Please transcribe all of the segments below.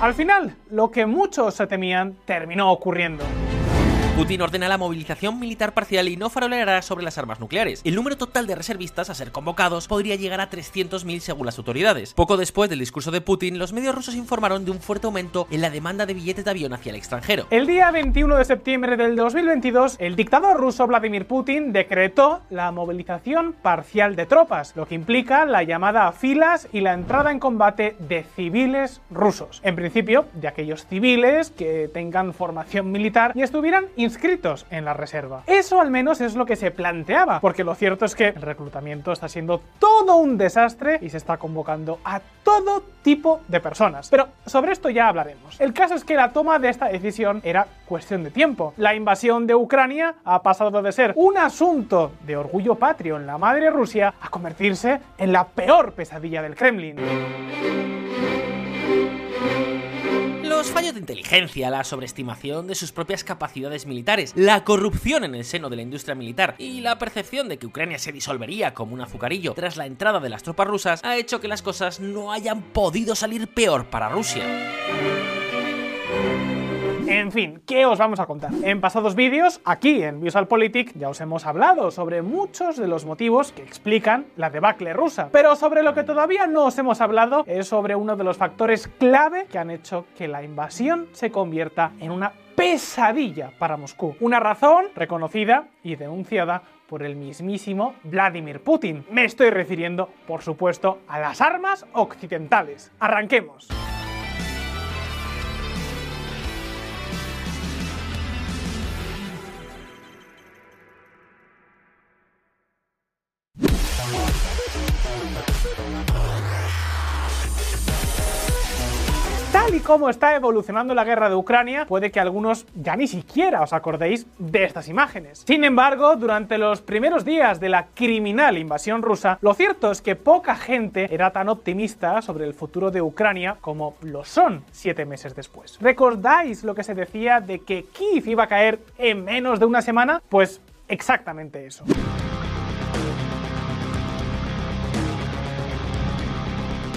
Al final, lo que muchos se temían terminó ocurriendo. Putin ordena la movilización militar parcial y no faroleará sobre las armas nucleares. El número total de reservistas a ser convocados podría llegar a 300.000 según las autoridades. Poco después del discurso de Putin, los medios rusos informaron de un fuerte aumento en la demanda de billetes de avión hacia el extranjero. El día 21 de septiembre del 2022, el dictador ruso Vladimir Putin decretó la movilización parcial de tropas, lo que implica la llamada a filas y la entrada en combate de civiles rusos. En principio, de aquellos civiles que tengan formación militar y estuvieran inscritos en la reserva. Eso al menos es lo que se planteaba, porque lo cierto es que el reclutamiento está siendo todo un desastre y se está convocando a todo tipo de personas. Pero sobre esto ya hablaremos. El caso es que la toma de esta decisión era cuestión de tiempo. La invasión de Ucrania ha pasado de ser un asunto de orgullo patrio en la madre Rusia a convertirse en la peor pesadilla del Kremlin. Los fallos de inteligencia, la sobreestimación de sus propias capacidades militares, la corrupción en el seno de la industria militar y la percepción de que Ucrania se disolvería como un azucarillo tras la entrada de las tropas rusas ha hecho que las cosas no hayan podido salir peor para Rusia. En fin, ¿qué os vamos a contar? En pasados vídeos, aquí en Visualpolitik, ya os hemos hablado sobre muchos de los motivos que explican la debacle rusa. Pero sobre lo que todavía no os hemos hablado es sobre uno de los factores clave que han hecho que la invasión se convierta en una pesadilla para Moscú. Una razón reconocida y denunciada por el mismísimo Vladimir Putin. Me estoy refiriendo, por supuesto, a las armas occidentales. Arranquemos. Como está evolucionando la guerra de Ucrania, puede que algunos ya ni siquiera os acordéis de estas imágenes. Sin embargo, durante los primeros días de la criminal invasión rusa, lo cierto es que poca gente era tan optimista sobre el futuro de Ucrania como lo son siete meses después. ¿Recordáis lo que se decía de que Kiev iba a caer en menos de una semana? Pues exactamente eso.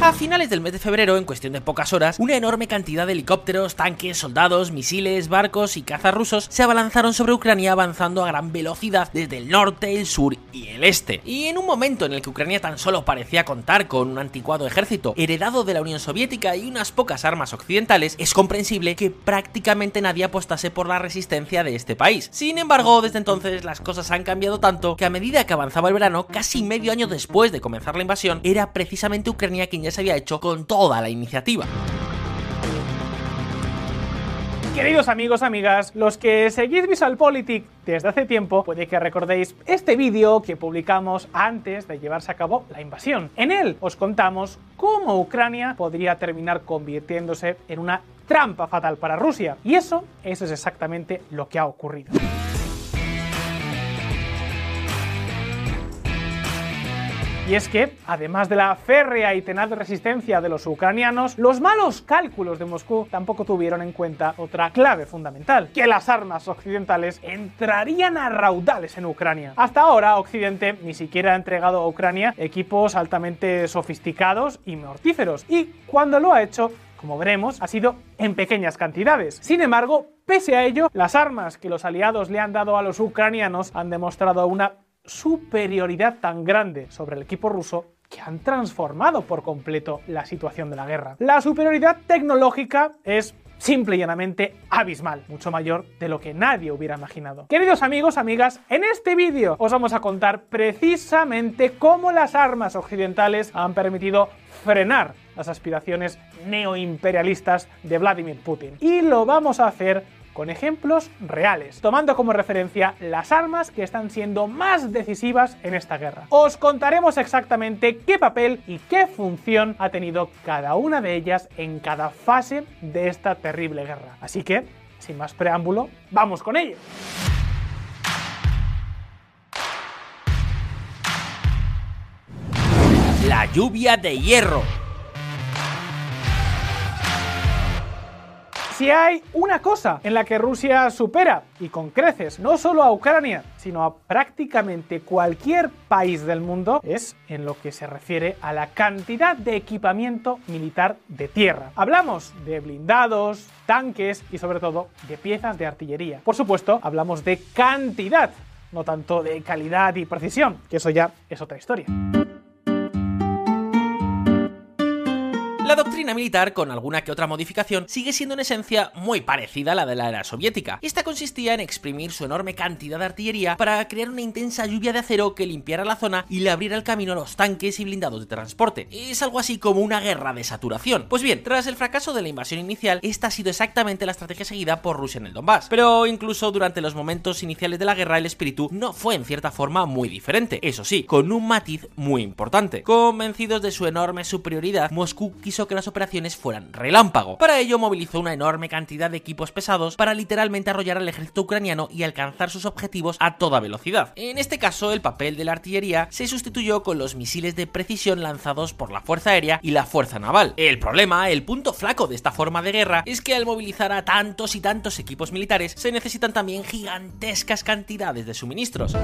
A finales del mes de febrero, en cuestión de pocas horas, una enorme cantidad de helicópteros, tanques, soldados, misiles, barcos y cazas rusos se abalanzaron sobre Ucrania avanzando a gran velocidad desde el norte, el sur y el este. Y en un momento en el que Ucrania tan solo parecía contar con un anticuado ejército heredado de la Unión Soviética y unas pocas armas occidentales, es comprensible que prácticamente nadie apostase por la resistencia de este país. Sin embargo, desde entonces las cosas han cambiado tanto que a medida que avanzaba el verano, casi medio año después de comenzar la invasión, era precisamente Ucrania quien ya se había hecho con toda la iniciativa. Queridos amigos, amigas, los que seguís VisualPolitik desde hace tiempo, puede que recordéis este vídeo que publicamos antes de llevarse a cabo la invasión. En él os contamos cómo Ucrania podría terminar convirtiéndose en una trampa fatal para Rusia. Y eso, eso es exactamente lo que ha ocurrido. Y es que, además de la férrea y tenaz resistencia de los ucranianos, los malos cálculos de Moscú tampoco tuvieron en cuenta otra clave fundamental, que las armas occidentales entrarían a raudales en Ucrania. Hasta ahora, Occidente ni siquiera ha entregado a Ucrania equipos altamente sofisticados y mortíferos, y cuando lo ha hecho, como veremos, ha sido en pequeñas cantidades. Sin embargo, pese a ello, las armas que los aliados le han dado a los ucranianos han demostrado una superioridad tan grande sobre el equipo ruso que han transformado por completo la situación de la guerra. La superioridad tecnológica es simple y llanamente abismal, mucho mayor de lo que nadie hubiera imaginado. Queridos amigos, amigas, en este vídeo os vamos a contar precisamente cómo las armas occidentales han permitido frenar las aspiraciones neoimperialistas de Vladimir Putin. Y lo vamos a hacer con ejemplos reales, tomando como referencia las armas que están siendo más decisivas en esta guerra. Os contaremos exactamente qué papel y qué función ha tenido cada una de ellas en cada fase de esta terrible guerra. Así que, sin más preámbulo, vamos con ello. La lluvia de hierro. Si hay una cosa en la que Rusia supera, y con creces, no solo a Ucrania, sino a prácticamente cualquier país del mundo, es en lo que se refiere a la cantidad de equipamiento militar de tierra. Hablamos de blindados, tanques y sobre todo de piezas de artillería. Por supuesto, hablamos de cantidad, no tanto de calidad y precisión, que eso ya es otra historia. La doctrina militar, con alguna que otra modificación, sigue siendo en esencia muy parecida a la de la era soviética. Esta consistía en exprimir su enorme cantidad de artillería para crear una intensa lluvia de acero que limpiara la zona y le abriera el camino a los tanques y blindados de transporte. Es algo así como una guerra de saturación. Pues bien, tras el fracaso de la invasión inicial, esta ha sido exactamente la estrategia seguida por Rusia en el Donbass. Pero incluso durante los momentos iniciales de la guerra, el espíritu no fue en cierta forma muy diferente. Eso sí, con un matiz muy importante. Convencidos de su enorme superioridad, Moscú quiso que las operaciones fueran relámpago. Para ello movilizó una enorme cantidad de equipos pesados para literalmente arrollar al ejército ucraniano y alcanzar sus objetivos a toda velocidad. En este caso, el papel de la artillería se sustituyó con los misiles de precisión lanzados por la Fuerza Aérea y la Fuerza Naval. El problema, el punto flaco de esta forma de guerra, es que al movilizar a tantos y tantos equipos militares se necesitan también gigantescas cantidades de suministros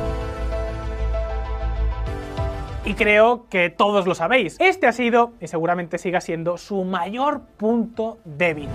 y creo que todos lo sabéis. Este ha sido y seguramente siga siendo su mayor punto débil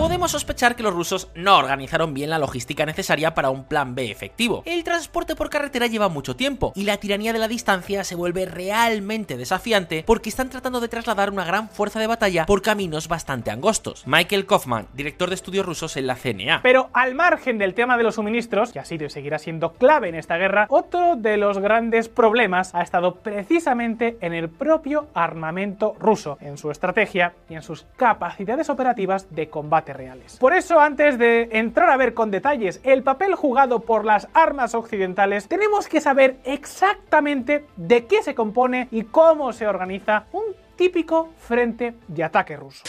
podemos sospechar que los rusos no organizaron bien la logística necesaria para un plan B efectivo. El transporte por carretera lleva mucho tiempo y la tiranía de la distancia se vuelve realmente desafiante porque están tratando de trasladar una gran fuerza de batalla por caminos bastante angostos. Michael Kaufman, director de estudios rusos en la CNA. Pero al margen del tema de los suministros, que ha sido y seguirá siendo clave en esta guerra, otro de los grandes problemas ha estado precisamente en el propio armamento ruso, en su estrategia y en sus capacidades operativas de combate reales. Por eso, antes de entrar a ver con detalles el papel jugado por las armas occidentales, tenemos que saber exactamente de qué se compone y cómo se organiza un típico frente de ataque ruso.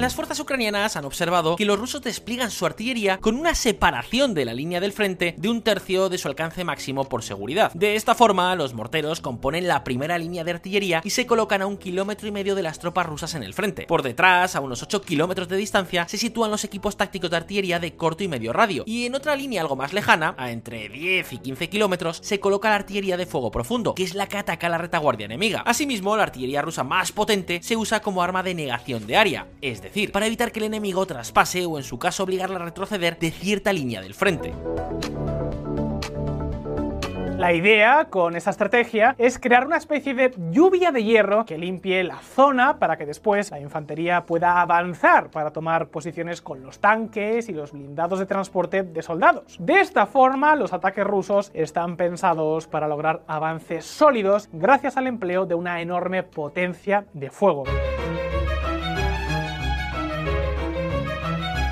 Las fuerzas ucranianas han observado que los rusos despliegan su artillería con una separación de la línea del frente de un tercio de su alcance máximo por seguridad. De esta forma, los morteros componen la primera línea de artillería y se colocan a un kilómetro y medio de las tropas rusas en el frente. Por detrás, a unos 8 kilómetros de distancia, se sitúan los equipos tácticos de artillería de corto y medio radio. Y en otra línea algo más lejana, a entre 10 y 15 kilómetros, se coloca la artillería de fuego profundo, que es la que ataca la retaguardia enemiga. Asimismo, la artillería rusa más potente se usa como arma de negación de área, es decir, para evitar que el enemigo traspase o en su caso obligarle a retroceder de cierta línea del frente. La idea con esa estrategia es crear una especie de lluvia de hierro que limpie la zona para que después la infantería pueda avanzar para tomar posiciones con los tanques y los blindados de transporte de soldados. De esta forma, los ataques rusos están pensados para lograr avances sólidos gracias al empleo de una enorme potencia de fuego.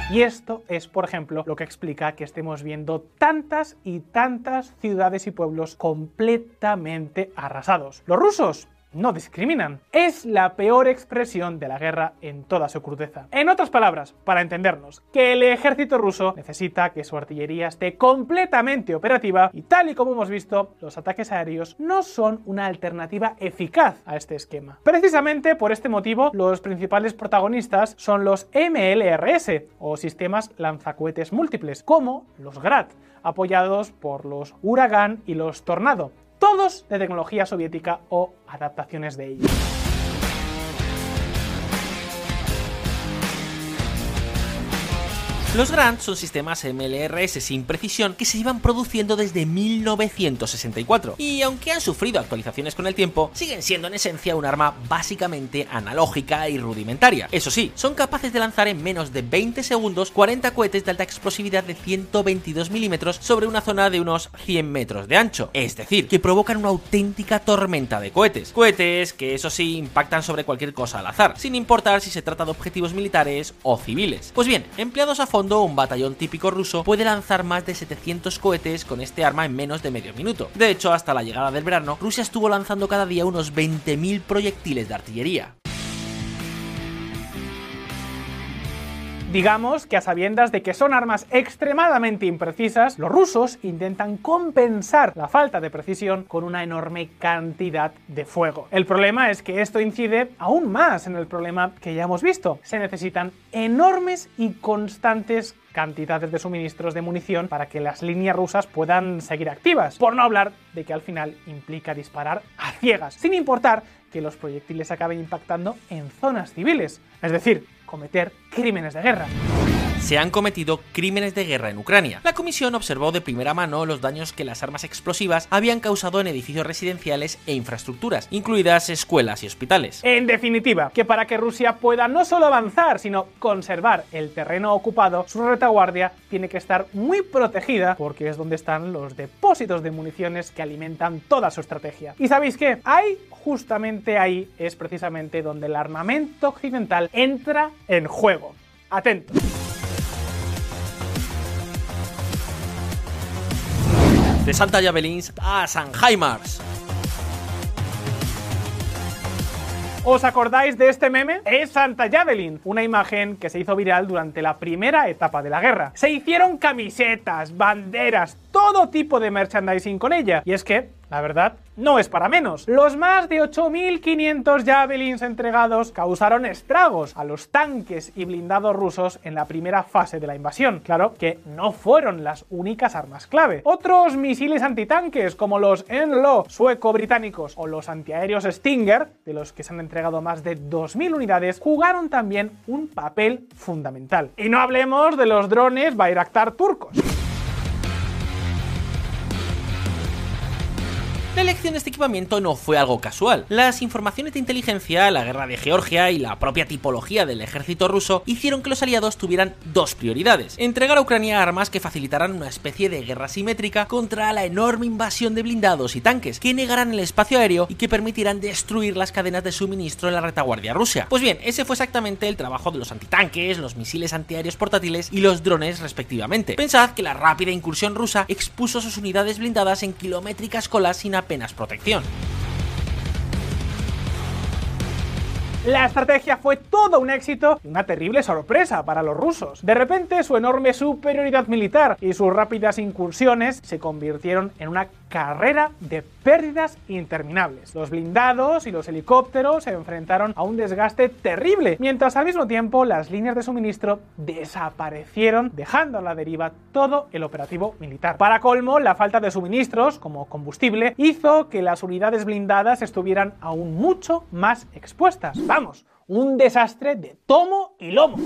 Y esto es, por ejemplo, lo que explica que estemos viendo tantas y tantas ciudades y pueblos completamente arrasados. Los rusos no discriminan. Es la peor expresión de la guerra en toda su crudeza. En otras palabras, para entendernos, que el ejército ruso necesita que su artillería esté completamente operativa y tal y como hemos visto, los ataques aéreos no son una alternativa eficaz a este esquema. Precisamente por este motivo, los principales protagonistas son los MLRS o sistemas lanzacohetes múltiples, como los GRAD, apoyados por los Huracán y los Tornado, todos de tecnología soviética o adaptaciones de ella. Los Grant son sistemas MLRS sin precisión que se iban produciendo desde 1964 y aunque han sufrido actualizaciones con el tiempo, siguen siendo en esencia un arma básicamente analógica y rudimentaria. Eso sí, son capaces de lanzar en menos de 20 segundos 40 cohetes de alta explosividad de 122 milímetros sobre una zona de unos 100 metros de ancho, es decir, que provocan una auténtica tormenta de cohetes. Cohetes que eso sí impactan sobre cualquier cosa al azar, sin importar si se trata de objetivos militares o civiles. Pues bien, empleados a un batallón típico ruso puede lanzar más de 700 cohetes con este arma en menos de medio minuto. De hecho, hasta la llegada del verano, Rusia estuvo lanzando cada día unos 20.000 proyectiles de artillería. Digamos que a sabiendas de que son armas extremadamente imprecisas, los rusos intentan compensar la falta de precisión con una enorme cantidad de fuego. El problema es que esto incide aún más en el problema que ya hemos visto. Se necesitan enormes y constantes cantidades de suministros de munición para que las líneas rusas puedan seguir activas. Por no hablar de que al final implica disparar a ciegas, sin importar que los proyectiles acaben impactando en zonas civiles, es decir, cometer crímenes de guerra se han cometido crímenes de guerra en Ucrania. La comisión observó de primera mano los daños que las armas explosivas habían causado en edificios residenciales e infraestructuras, incluidas escuelas y hospitales. En definitiva, que para que Rusia pueda no solo avanzar, sino conservar el terreno ocupado, su retaguardia tiene que estar muy protegida porque es donde están los depósitos de municiones que alimentan toda su estrategia. ¿Y sabéis qué? Ahí, justamente ahí, es precisamente donde el armamento occidental entra en juego. Atentos. De Santa Javelins a Sanheimars. ¿Os acordáis de este meme? Es Santa Javelin, una imagen que se hizo viral durante la primera etapa de la guerra. Se hicieron camisetas, banderas, todo tipo de merchandising con ella. Y es que la verdad, no es para menos. Los más de 8.500 Javelins entregados causaron estragos a los tanques y blindados rusos en la primera fase de la invasión. Claro que no fueron las únicas armas clave. Otros misiles antitanques, como los Enlo sueco-británicos o los antiaéreos Stinger, de los que se han entregado más de 2.000 unidades, jugaron también un papel fundamental. Y no hablemos de los drones Bayraktar turcos. La elección de este equipamiento no fue algo casual. Las informaciones de inteligencia, la guerra de Georgia y la propia tipología del ejército ruso hicieron que los aliados tuvieran dos prioridades. Entregar a Ucrania armas que facilitaran una especie de guerra simétrica contra la enorme invasión de blindados y tanques, que negaran el espacio aéreo y que permitirán destruir las cadenas de suministro en la retaguardia rusa. Pues bien, ese fue exactamente el trabajo de los antitanques, los misiles antiaéreos portátiles y los drones respectivamente. Pensad que la rápida incursión rusa expuso sus unidades blindadas en kilométricas colas sin apenas protección. La estrategia fue todo un éxito y una terrible sorpresa para los rusos. De repente su enorme superioridad militar y sus rápidas incursiones se convirtieron en una carrera de pérdidas interminables. Los blindados y los helicópteros se enfrentaron a un desgaste terrible, mientras al mismo tiempo las líneas de suministro desaparecieron, dejando a la deriva todo el operativo militar. Para colmo, la falta de suministros, como combustible, hizo que las unidades blindadas estuvieran aún mucho más expuestas un desastre de tomo y lomo.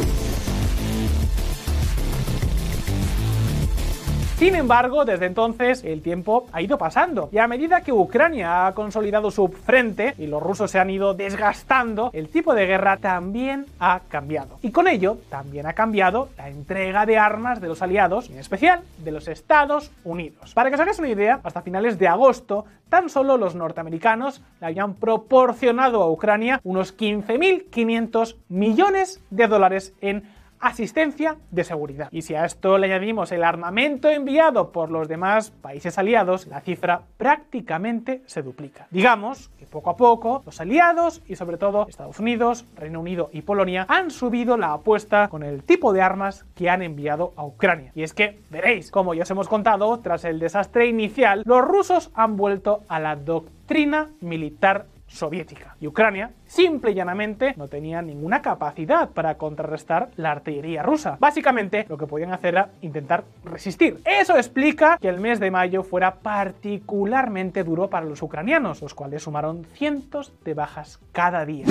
Sin embargo, desde entonces el tiempo ha ido pasando y a medida que Ucrania ha consolidado su frente y los rusos se han ido desgastando, el tipo de guerra también ha cambiado. Y con ello también ha cambiado la entrega de armas de los aliados, en especial de los Estados Unidos. Para que os hagáis una idea, hasta finales de agosto tan solo los norteamericanos le habían proporcionado a Ucrania unos 15.500 millones de dólares en asistencia de seguridad. Y si a esto le añadimos el armamento enviado por los demás países aliados, la cifra prácticamente se duplica. Digamos que poco a poco los aliados y sobre todo Estados Unidos, Reino Unido y Polonia han subido la apuesta con el tipo de armas que han enviado a Ucrania. Y es que, veréis, como ya os hemos contado, tras el desastre inicial, los rusos han vuelto a la doctrina militar soviética. Y Ucrania, simple y llanamente, no tenía ninguna capacidad para contrarrestar la artillería rusa. Básicamente, lo que podían hacer era intentar resistir. Eso explica que el mes de mayo fuera particularmente duro para los ucranianos, los cuales sumaron cientos de bajas cada día.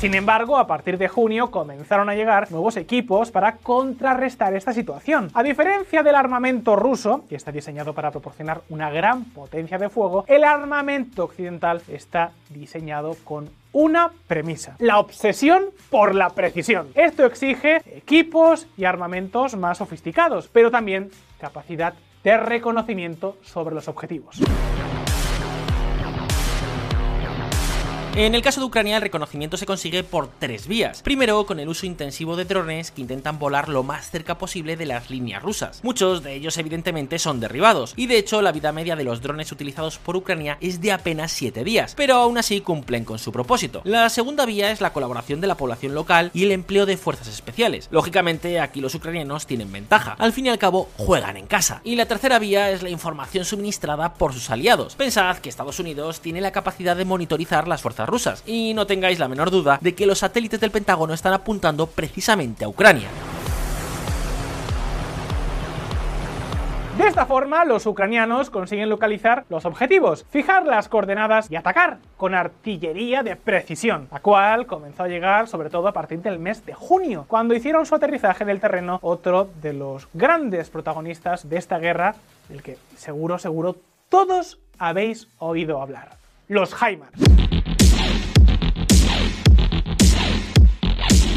Sin embargo, a partir de junio comenzaron a llegar nuevos equipos para contrarrestar esta situación. A diferencia del armamento ruso, que está diseñado para proporcionar una gran potencia de fuego, el armamento occidental está diseñado con una premisa, la obsesión por la precisión. Esto exige equipos y armamentos más sofisticados, pero también capacidad de reconocimiento sobre los objetivos. En el caso de Ucrania, el reconocimiento se consigue por tres vías. Primero, con el uso intensivo de drones que intentan volar lo más cerca posible de las líneas rusas. Muchos de ellos, evidentemente, son derribados, y de hecho, la vida media de los drones utilizados por Ucrania es de apenas 7 días, pero aún así cumplen con su propósito. La segunda vía es la colaboración de la población local y el empleo de fuerzas especiales. Lógicamente, aquí los ucranianos tienen ventaja. Al fin y al cabo, juegan en casa. Y la tercera vía es la información suministrada por sus aliados. Pensad que Estados Unidos tiene la capacidad de monitorizar las fuerzas rusas, y no tengáis la menor duda de que los satélites del Pentágono están apuntando precisamente a Ucrania. De esta forma, los ucranianos consiguen localizar los objetivos, fijar las coordenadas y atacar con artillería de precisión, la cual comenzó a llegar sobre todo a partir del mes de junio, cuando hicieron su aterrizaje en el terreno otro de los grandes protagonistas de esta guerra, del que seguro, seguro todos habéis oído hablar, los HIMARS.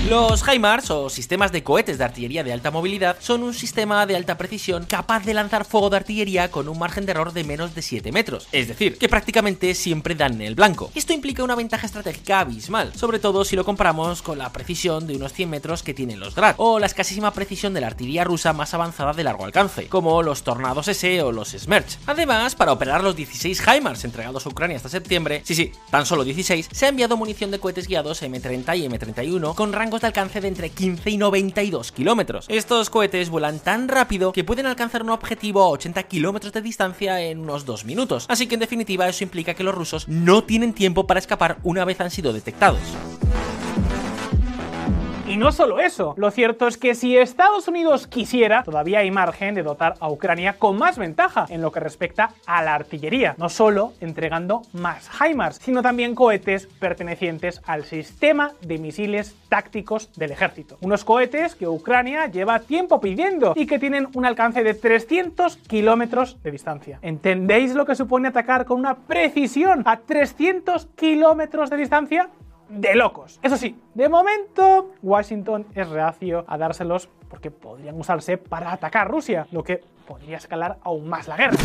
Los HIMARS, o sistemas de cohetes de artillería de alta movilidad, son un sistema de alta precisión capaz de lanzar fuego de artillería con un margen de error de menos de 7 metros, es decir, que prácticamente siempre dan en el blanco. Esto implica una ventaja estratégica abismal, sobre todo si lo comparamos con la precisión de unos 100 metros que tienen los Grad, o la escasísima precisión de la artillería rusa más avanzada de largo alcance, como los Tornados S o los Smerch. Además, para operar los 16 HIMARS entregados a Ucrania hasta septiembre, sí, sí, tan solo 16, se ha enviado munición de cohetes guiados M30 y M31 con rango de alcance de entre 15 y 92 kilómetros. Estos cohetes vuelan tan rápido que pueden alcanzar un objetivo a 80 kilómetros de distancia en unos 2 minutos. Así que en definitiva eso implica que los rusos no tienen tiempo para escapar una vez han sido detectados. Y no solo eso, lo cierto es que si Estados Unidos quisiera, todavía hay margen de dotar a Ucrania con más ventaja en lo que respecta a la artillería, no solo entregando más HIMARS, sino también cohetes pertenecientes al sistema de misiles tácticos del ejército. Unos cohetes que Ucrania lleva tiempo pidiendo y que tienen un alcance de 300 kilómetros de distancia. ¿Entendéis lo que supone atacar con una precisión a 300 kilómetros de distancia? De locos. Eso sí, de momento Washington es reacio a dárselos porque podrían usarse para atacar Rusia, lo que podría escalar aún más la guerra.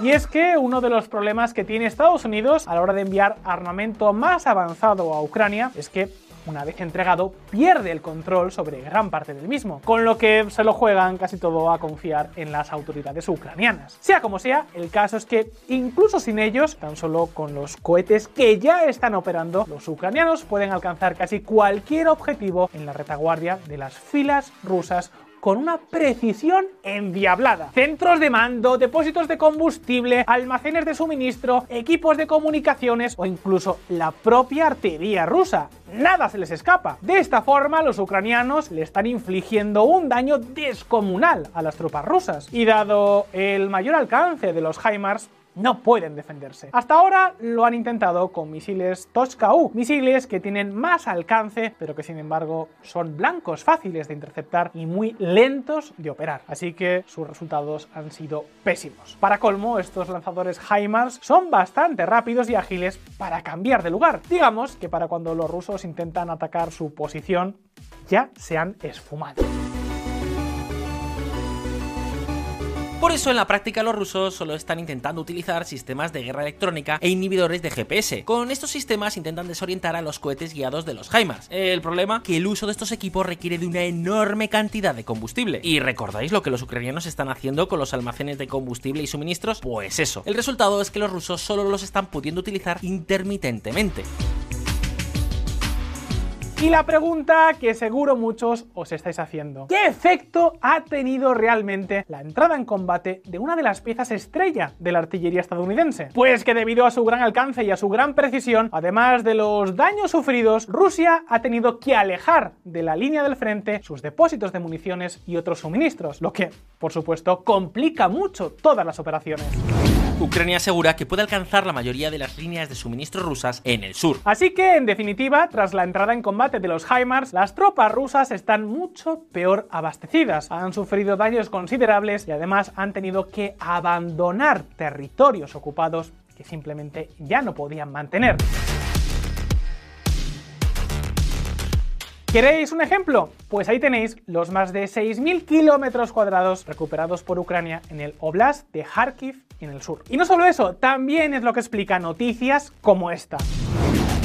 Y es que uno de los problemas que tiene Estados Unidos a la hora de enviar armamento más avanzado a Ucrania es que una vez entregado, pierde el control sobre gran parte del mismo, con lo que se lo juegan casi todo a confiar en las autoridades ucranianas. Sea como sea, el caso es que incluso sin ellos, tan solo con los cohetes que ya están operando, los ucranianos pueden alcanzar casi cualquier objetivo en la retaguardia de las filas rusas con una precisión endiablada. Centros de mando, depósitos de combustible, almacenes de suministro, equipos de comunicaciones o incluso la propia artillería rusa. Nada se les escapa. De esta forma, los ucranianos le están infligiendo un daño descomunal a las tropas rusas. Y dado el mayor alcance de los HIMARS, no pueden defenderse. Hasta ahora lo han intentado con misiles Tochka-U, misiles que tienen más alcance, pero que sin embargo son blancos fáciles de interceptar y muy lentos de operar. Así que sus resultados han sido pésimos. Para colmo, estos lanzadores HIMARS son bastante rápidos y ágiles para cambiar de lugar. Digamos que para cuando los rusos intentan atacar su posición, ya se han esfumado. Por eso en la práctica los rusos solo están intentando utilizar sistemas de guerra electrónica e inhibidores de GPS. Con estos sistemas intentan desorientar a los cohetes guiados de los HIMARS. El problema que el uso de estos equipos requiere de una enorme cantidad de combustible. ¿Y recordáis lo que los ucranianos están haciendo con los almacenes de combustible y suministros? Pues eso. El resultado es que los rusos solo los están pudiendo utilizar intermitentemente. Y la pregunta que seguro muchos os estáis haciendo, ¿qué efecto ha tenido realmente la entrada en combate de una de las piezas estrella de la artillería estadounidense? Pues que debido a su gran alcance y a su gran precisión, además de los daños sufridos, Rusia ha tenido que alejar de la línea del frente sus depósitos de municiones y otros suministros, lo que, por supuesto, complica mucho todas las operaciones. Ucrania asegura que puede alcanzar la mayoría de las líneas de suministro rusas en el sur. Así que, en definitiva, tras la entrada en combate de los HIMARS, las tropas rusas están mucho peor abastecidas. Han sufrido daños considerables y además han tenido que abandonar territorios ocupados que simplemente ya no podían mantener. ¿Queréis un ejemplo? Pues ahí tenéis los más de 6.000 kilómetros cuadrados recuperados por Ucrania en el Oblast de Kharkiv en el sur. Y no solo eso, también es lo que explica noticias como esta.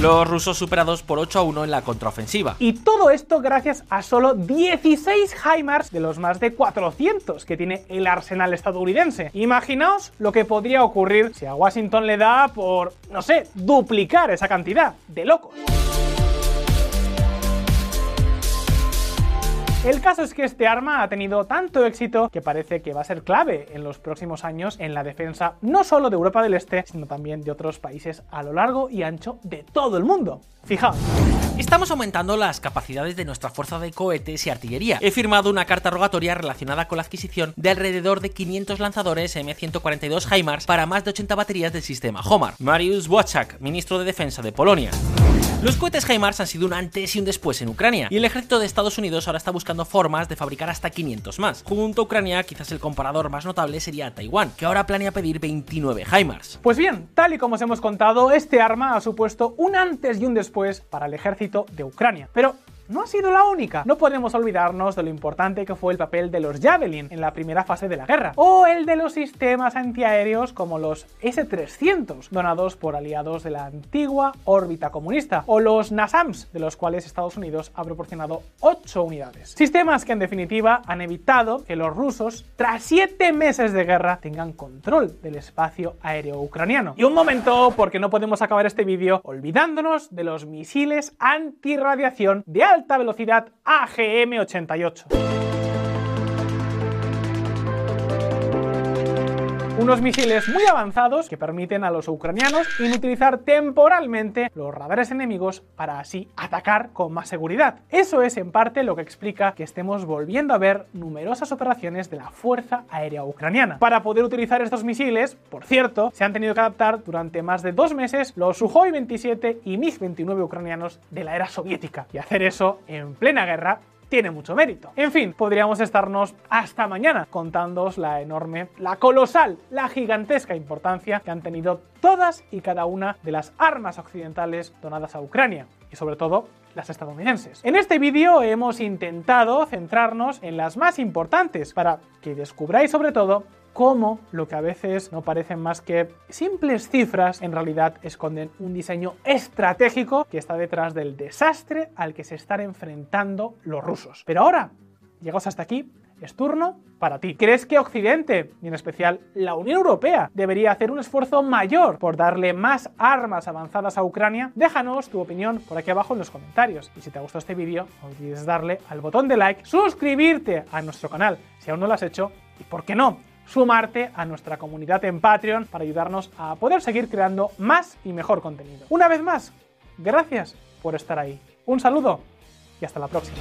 Los rusos superados por 8 a 1 en la contraofensiva. Y todo esto gracias a solo 16 HIMARS de los más de 400 que tiene el arsenal estadounidense. Imaginaos lo que podría ocurrir si a Washington le da por, no sé, duplicar esa cantidad. De locos. El caso es que este arma ha tenido tanto éxito que parece que va a ser clave en los próximos años en la defensa no solo de Europa del Este, sino también de otros países a lo largo y ancho de todo el mundo. Fijaos. Estamos aumentando las capacidades de nuestra fuerza de cohetes y artillería. He firmado una carta rogatoria relacionada con la adquisición de alrededor de 500 lanzadores M142 HIMARS para más de 80 baterías del sistema HOMAR. Mariusz Wojciak, ministro de Defensa de Polonia. Los cohetes HIMARS han sido un antes y un después en Ucrania, y el ejército de Estados Unidos ahora está formas de fabricar hasta 500 más. Junto a Ucrania, quizás el comparador más notable sería Taiwán, que ahora planea pedir 29 HIMARS. Pues bien, tal y como os hemos contado, este arma ha supuesto un antes y un después para el ejército de Ucrania. Pero no ha sido la única. No podemos olvidarnos de lo importante que fue el papel de los Javelin en la primera fase de la guerra, o el de los sistemas antiaéreos como los S-300, donados por aliados de la antigua órbita comunista, o los NASAMS, de los cuales Estados Unidos ha proporcionado 8 unidades. Sistemas que en definitiva han evitado que los rusos, tras 7 meses de guerra, tengan control del espacio aéreo ucraniano. Y un momento, porque no podemos acabar este vídeo olvidándonos de los misiles antirradiación de alta alta velocidad AGM-88. Unos misiles muy avanzados que permiten a los ucranianos inutilizar temporalmente los radares enemigos para así atacar con más seguridad. Eso es en parte lo que explica que estemos volviendo a ver numerosas operaciones de la Fuerza Aérea Ucraniana. Para poder utilizar estos misiles, por cierto, se han tenido que adaptar durante más de dos meses los Sukhoi 27 y MiG-29 ucranianos de la era soviética. Y hacer eso en plena guerra tiene mucho mérito. En fin, podríamos estarnos hasta mañana contándoos la enorme, la colosal, la gigantesca importancia que han tenido todas y cada una de las armas occidentales donadas a Ucrania y sobre todo las estadounidenses. En este vídeo hemos intentado centrarnos en las más importantes para que descubráis sobre todo cómo lo que a veces no parecen más que simples cifras en realidad esconden un diseño estratégico que está detrás del desastre al que se están enfrentando los rusos. Pero ahora, llegados hasta aquí, es turno para ti. ¿Crees que Occidente, y en especial la Unión Europea, debería hacer un esfuerzo mayor por darle más armas avanzadas a Ucrania? Déjanos tu opinión por aquí abajo en los comentarios. Y si te ha gustado este vídeo, no olvides darle al botón de like, suscribirte a nuestro canal si aún no lo has hecho, y por qué no, sumarte a nuestra comunidad en Patreon para ayudarnos a poder seguir creando más y mejor contenido. Una vez más, gracias por estar ahí. Un saludo y hasta la próxima.